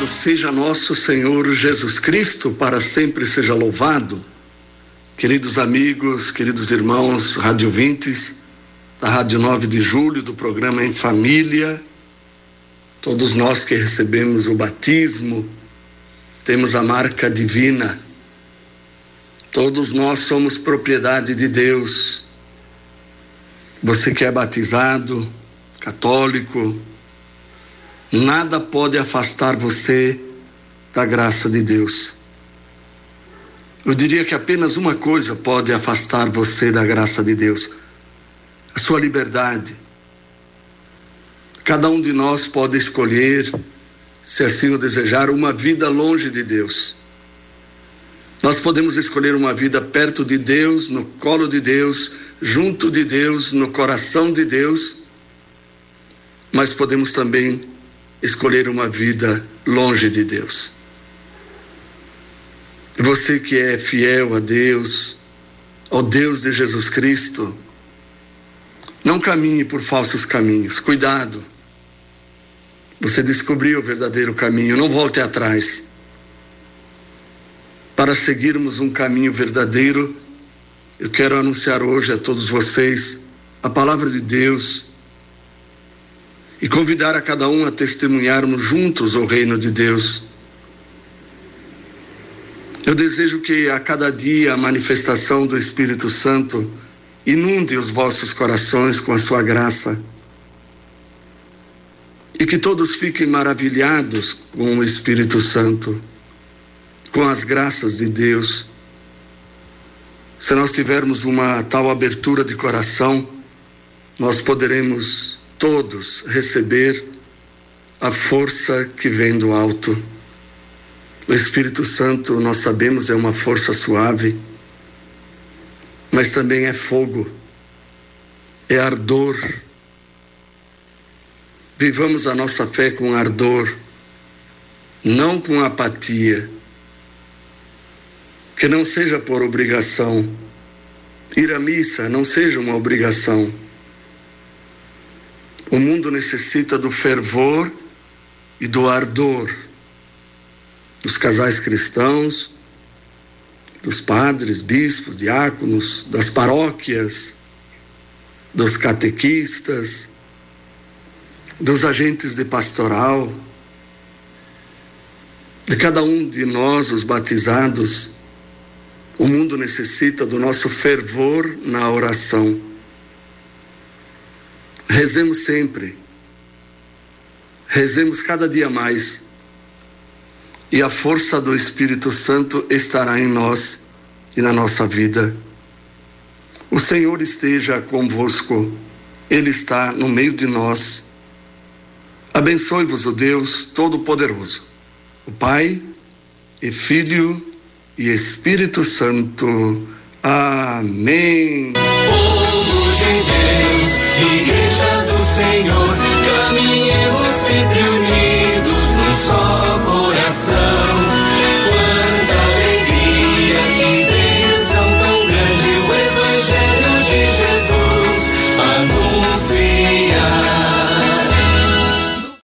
Louvado seja nosso Senhor Jesus Cristo, para sempre seja louvado. Queridos amigos, queridos irmãos radiovintes da Rádio 9 de Julho, do programa Em Família, todos nós que recebemos o batismo, temos a marca divina, todos nós somos propriedade de Deus. Você que é batizado, católico, Nada pode afastar você da graça de Deus. Eu diria que apenas uma coisa pode afastar você da graça de Deus: a sua liberdade. Cada um de nós pode escolher, se assim o desejar, uma vida longe de Deus. Nós podemos escolher uma vida perto de Deus, no colo de Deus, junto de Deus, no coração de Deus, mas podemos também escolher uma vida longe de Deus. Você que é fiel a Deus, ao Deus de Jesus Cristo, não caminhe por falsos caminhos. Cuidado. Você descobriu o verdadeiro caminho, não volte atrás. Para seguirmos um caminho verdadeiro, eu quero anunciar hoje a todos vocês a palavra de Deus e convidar a cada um a testemunharmos juntos o reino de Deus. Eu desejo que a cada dia a manifestação do Espírito Santo inunde os vossos corações com a sua graça. E que todos fiquem maravilhados com o Espírito Santo, com as graças de Deus. Se nós tivermos uma tal abertura de coração, nós poderemos todos receber a força que vem do alto. O Espírito Santo, nós sabemos, é uma força suave, mas também é fogo, é ardor. Vivamos a nossa fé com ardor, não com apatia. Que não seja por obrigação. Ir à missa não seja uma obrigação o mundo necessita do fervor e do ardor dos casais cristãos, dos padres, bispos, diáconos, das paróquias, dos catequistas, dos agentes de pastoral, de cada um de nós, os batizados. O mundo necessita do nosso fervor na oração Rezemos sempre. Rezemos cada dia mais. E a força do Espírito Santo estará em nós e na nossa vida. O Senhor esteja convosco. Ele está no meio de nós. Abençoe-vos o Deus Todo-Poderoso, o Pai e Filho e Espírito Santo. Amém. Povo de Deus, Igreja do Senhor, caminha.